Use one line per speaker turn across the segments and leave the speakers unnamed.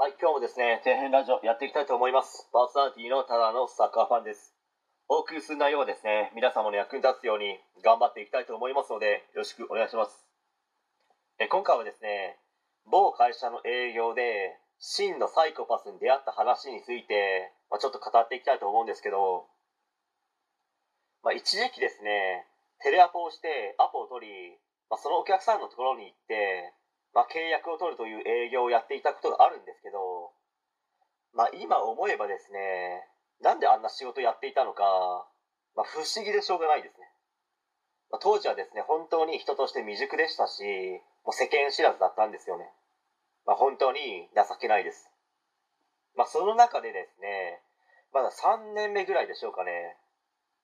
はい、今日もですね、底辺ラジオやっていきたいと思います。パーソナリティのただのサッカーファンです。お送りする内容はですね、皆様の役に立つように頑張っていきたいと思いますので、よろしくお願いします。え今回はですね、某会社の営業で真のサイコパスに出会った話について、まあ、ちょっと語っていきたいと思うんですけど、まあ、一時期ですね、テレアポをしてアポを取り、まあ、そのお客さんのところに行って、まあ、契約を取るという営業をやっていたことがあるんですけど、まあ、今思えばですねなんであんな仕事やっていたのか、まあ、不思議でしょうがないですね、まあ、当時はですね本当に人として未熟でしたしもう世間知らずだったんですよね、まあ、本当に情けないです、まあ、その中でですねまだ3年目ぐらいでしょうかね。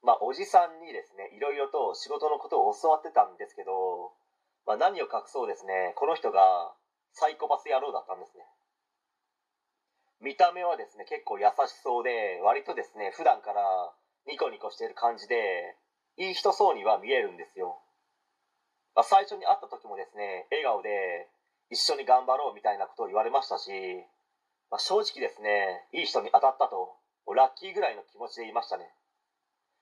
まあ、おじさんにですねいろいろと仕事のことを教わってたんですけどまあ、何を隠そうですね。この人がサイコパス野郎だったんですね。見た目はですね結構優しそうで割とですね普段からニコニコしてる感じでいい人そうには見えるんですよ、まあ、最初に会った時もですね笑顔で一緒に頑張ろうみたいなことを言われましたし、まあ、正直ですねいい人に当たったとラッキーぐらいの気持ちでいましたね。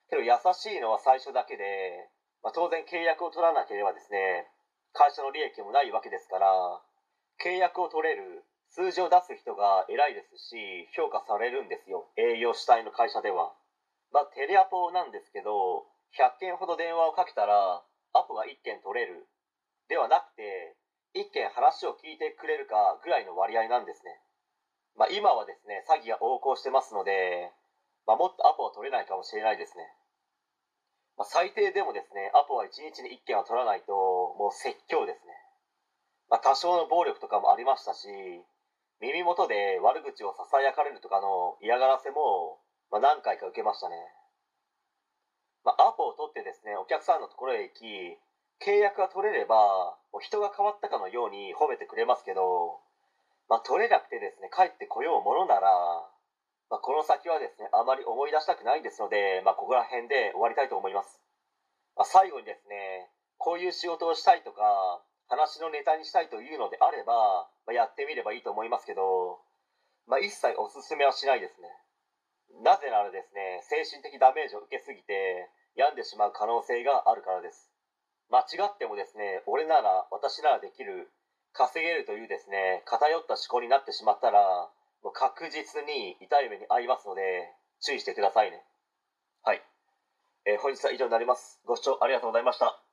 けど優しいのは最初だけで、まあ、当然契約を取らなければですね会社の利益もないわけですから契約を取れる数字を出す人が偉いですし評価されるんですよ。営業主体の会社では。まあテレアポなんですけど100件ほど電話をかけたらアポが1件取れる。ではなくて1件話を聞いてくれるかぐらいの割合なんですね。まあ今はですね詐欺が横行してますので、まあ、もっとアポは取れないかもしれないですね。まあ、最低でもですねアポは1日に1件は取らないともう説教ですね、まあ、多少の暴力とかもありましたし耳元で悪口をささやかれるとかの嫌がらせも、まあ、何回か受けましたね、まあ、アポを取ってですねお客さんのところへ行き契約が取れればもう人が変わったかのように褒めてくれますけど、まあ、取れなくてですね帰ってこようものならまあ、この先はですねあまり思い出したくないですので、まあ、ここら辺で終わりたいと思います、まあ、最後にですねこういう仕事をしたいとか話のネタにしたいというのであれば、まあ、やってみればいいと思いますけど、まあ、一切おすすめはしないですね。なぜならですね精神的ダメージを受けすぎて病んでしまう可能性があるからです。間違ってもですね俺なら私ならできる稼げるというですね偏った思考になってしまったらもう確実に痛い目に遭いますので注意してくださいね。はい、えー、本日は以上になります。ご視聴ありがとうございました。